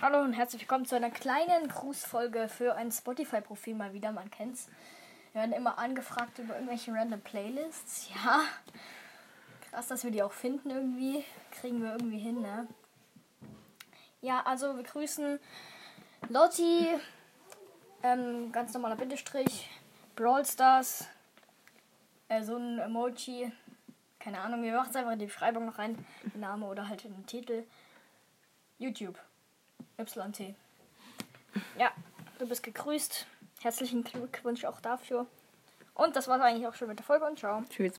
Hallo und herzlich willkommen zu einer kleinen Grußfolge für ein Spotify-Profil mal wieder, man kennt's. Wir werden immer angefragt über irgendwelche random Playlists. Ja, krass, dass wir die auch finden irgendwie. Kriegen wir irgendwie hin, ne? Ja, also wir grüßen Lotti, ähm, ganz normaler Bindestrich, Brawl Stars, äh, so ein Emoji, keine Ahnung, wir machen es einfach in die Beschreibung noch rein, Name oder halt in den Titel. YouTube. YT. Ja, du bist gegrüßt. Herzlichen Glückwunsch auch dafür. Und das war eigentlich auch schon mit der Folge und ciao. Tschüss.